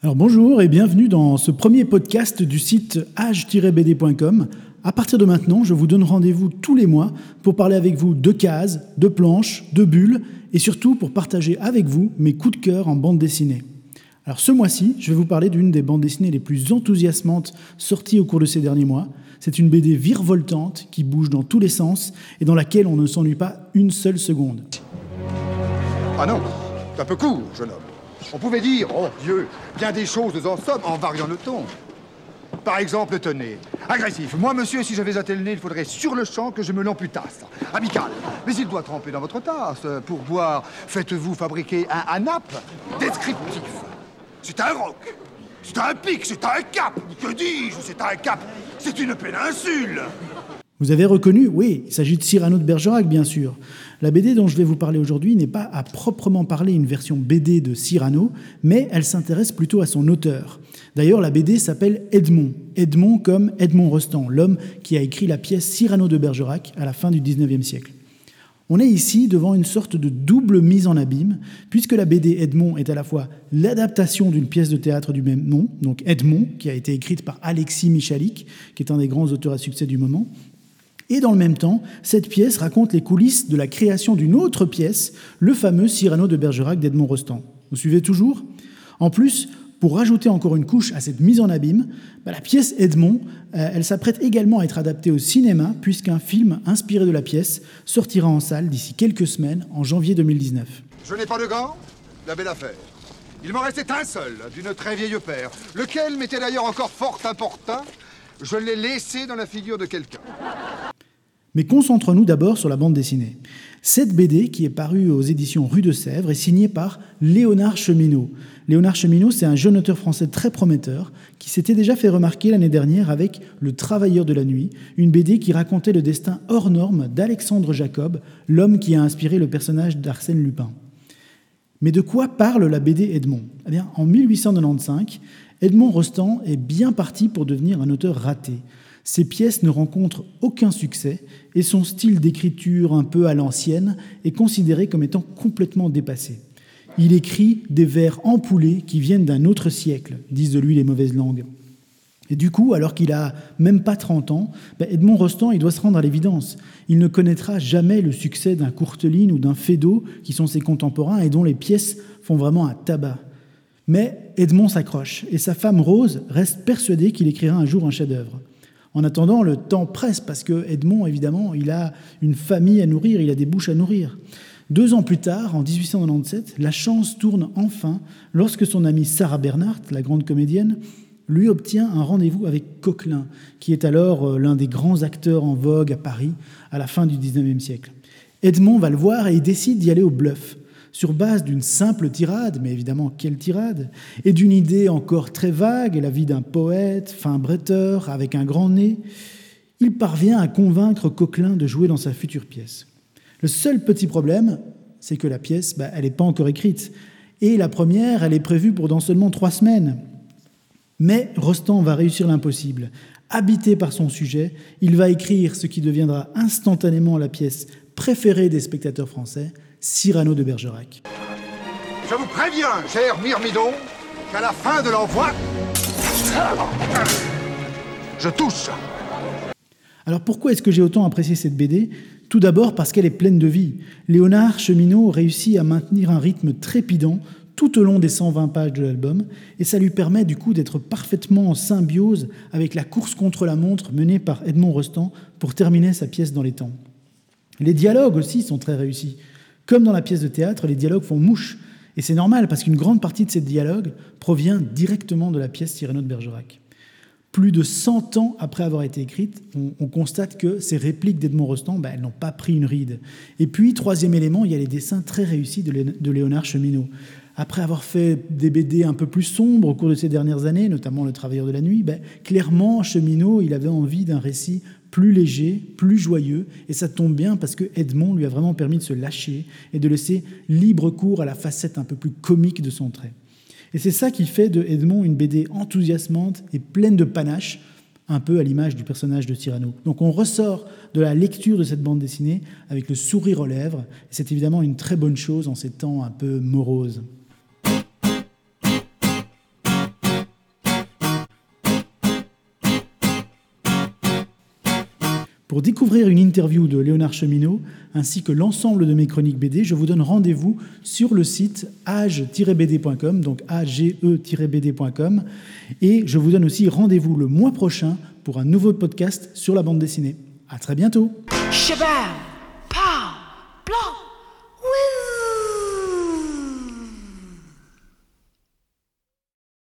Alors bonjour et bienvenue dans ce premier podcast du site age-bd.com. À partir de maintenant, je vous donne rendez-vous tous les mois pour parler avec vous de cases, de planches, de bulles et surtout pour partager avec vous mes coups de cœur en bande dessinée. Alors ce mois-ci, je vais vous parler d'une des bandes dessinées les plus enthousiasmantes sorties au cours de ces derniers mois. C'est une BD virevoltante qui bouge dans tous les sens et dans laquelle on ne s'ennuie pas une seule seconde. Ah non, c'est un peu court, jeune homme. On pouvait dire, oh Dieu, bien des choses en somme en variant le ton. Par exemple, tenez, agressif. Moi, monsieur, si j'avais un tel nez, il faudrait sur le champ que je me l'amputasse. Amical. Mais il doit tremper dans votre tasse. Pour boire, faites-vous fabriquer un anap descriptif. C'est un roc. C'est un pic, c'est un cap. Que dis-je? C'est un cap. C'est une péninsule. Vous avez reconnu Oui, il s'agit de Cyrano de Bergerac, bien sûr. La BD dont je vais vous parler aujourd'hui n'est pas à proprement parler une version BD de Cyrano, mais elle s'intéresse plutôt à son auteur. D'ailleurs, la BD s'appelle Edmond. Edmond comme Edmond Rostand, l'homme qui a écrit la pièce Cyrano de Bergerac à la fin du XIXe siècle. On est ici devant une sorte de double mise en abîme, puisque la BD Edmond est à la fois l'adaptation d'une pièce de théâtre du même nom, donc Edmond, qui a été écrite par Alexis Michalik, qui est un des grands auteurs à succès du moment, et dans le même temps, cette pièce raconte les coulisses de la création d'une autre pièce, le fameux Cyrano de Bergerac d'Edmond Rostand. Vous suivez toujours? En plus, pour rajouter encore une couche à cette mise en abîme, bah, la pièce Edmond, euh, elle s'apprête également à être adaptée au cinéma, puisqu'un film inspiré de la pièce sortira en salle d'ici quelques semaines, en janvier 2019. Je n'ai pas de gants La belle affaire. Il m'en restait un seul, d'une très vieille paire, lequel m'était d'ailleurs encore fort important. Je l'ai laissé dans la figure de quelqu'un. Mais concentrons-nous d'abord sur la bande dessinée. Cette BD, qui est parue aux éditions Rue de Sèvres, est signée par Léonard Cheminot. Léonard Cheminot, c'est un jeune auteur français très prometteur qui s'était déjà fait remarquer l'année dernière avec Le Travailleur de la Nuit, une BD qui racontait le destin hors norme d'Alexandre Jacob, l'homme qui a inspiré le personnage d'Arsène Lupin. Mais de quoi parle la BD Edmond? Eh bien, En 1895, Edmond Rostand est bien parti pour devenir un auteur raté. Ses pièces ne rencontrent aucun succès et son style d'écriture un peu à l'ancienne est considéré comme étant complètement dépassé. Il écrit des vers empoulés qui viennent d'un autre siècle, disent de lui les mauvaises langues. Et du coup, alors qu'il a même pas 30 ans, ben, Edmond Rostand, il doit se rendre à l'évidence. Il ne connaîtra jamais le succès d'un Courteline ou d'un Feydeau, qui sont ses contemporains et dont les pièces font vraiment un tabac. Mais Edmond s'accroche, et sa femme Rose reste persuadée qu'il écrira un jour un chef-d'œuvre. En attendant, le temps presse parce que Edmond, évidemment, il a une famille à nourrir, il a des bouches à nourrir. Deux ans plus tard, en 1897, la chance tourne enfin lorsque son amie Sarah Bernhardt, la grande comédienne, lui obtient un rendez-vous avec Coquelin, qui est alors euh, l'un des grands acteurs en vogue à Paris à la fin du 19e siècle. Edmond va le voir et décide d'y aller au bluff sur base d'une simple tirade, mais évidemment quelle tirade, et d'une idée encore très vague, la vie d'un poète, fin bretteur, avec un grand nez, il parvient à convaincre Coquelin de jouer dans sa future pièce. Le seul petit problème, c'est que la pièce, bah, elle n'est pas encore écrite. Et la première, elle est prévue pour dans seulement trois semaines. Mais Rostand va réussir l'impossible. Habité par son sujet, il va écrire ce qui deviendra instantanément la pièce préférée des spectateurs français, Cyrano de Bergerac. Je vous préviens, cher Myrmidon, qu'à la fin de l'envoi, je touche. Alors pourquoi est-ce que j'ai autant apprécié cette BD Tout d'abord parce qu'elle est pleine de vie. Léonard Cheminot réussit à maintenir un rythme trépidant tout au long des 120 pages de l'album, et ça lui permet du coup d'être parfaitement en symbiose avec la course contre la montre menée par Edmond Rostand pour terminer sa pièce dans les temps. Les dialogues aussi sont très réussis. Comme dans la pièce de théâtre, les dialogues font mouche. Et c'est normal parce qu'une grande partie de ces dialogues provient directement de la pièce Cyrano de Bergerac. Plus de 100 ans après avoir été écrite, on, constate que ces répliques d'Edmond Rostand, ben, elles n'ont pas pris une ride. Et puis, troisième élément, il y a les dessins très réussis de, Léonard Cheminot. Après avoir fait des BD un peu plus sombres au cours de ces dernières années, notamment Le Travailleur de la Nuit, ben, clairement, Cheminot, il avait envie d'un récit plus léger, plus joyeux, et ça tombe bien parce que Edmond lui a vraiment permis de se lâcher et de laisser libre cours à la facette un peu plus comique de son trait. Et c'est ça qui fait de Edmond une BD enthousiasmante et pleine de panache, un peu à l'image du personnage de Cyrano. Donc on ressort de la lecture de cette bande dessinée avec le sourire aux lèvres. C'est évidemment une très bonne chose en ces temps un peu moroses. Pour découvrir une interview de Léonard Cheminot, ainsi que l'ensemble de mes chroniques BD, je vous donne rendez-vous sur le site age-bd.com, donc age-bd.com, et je vous donne aussi rendez-vous le mois prochain pour un nouveau podcast sur la bande dessinée. À très bientôt.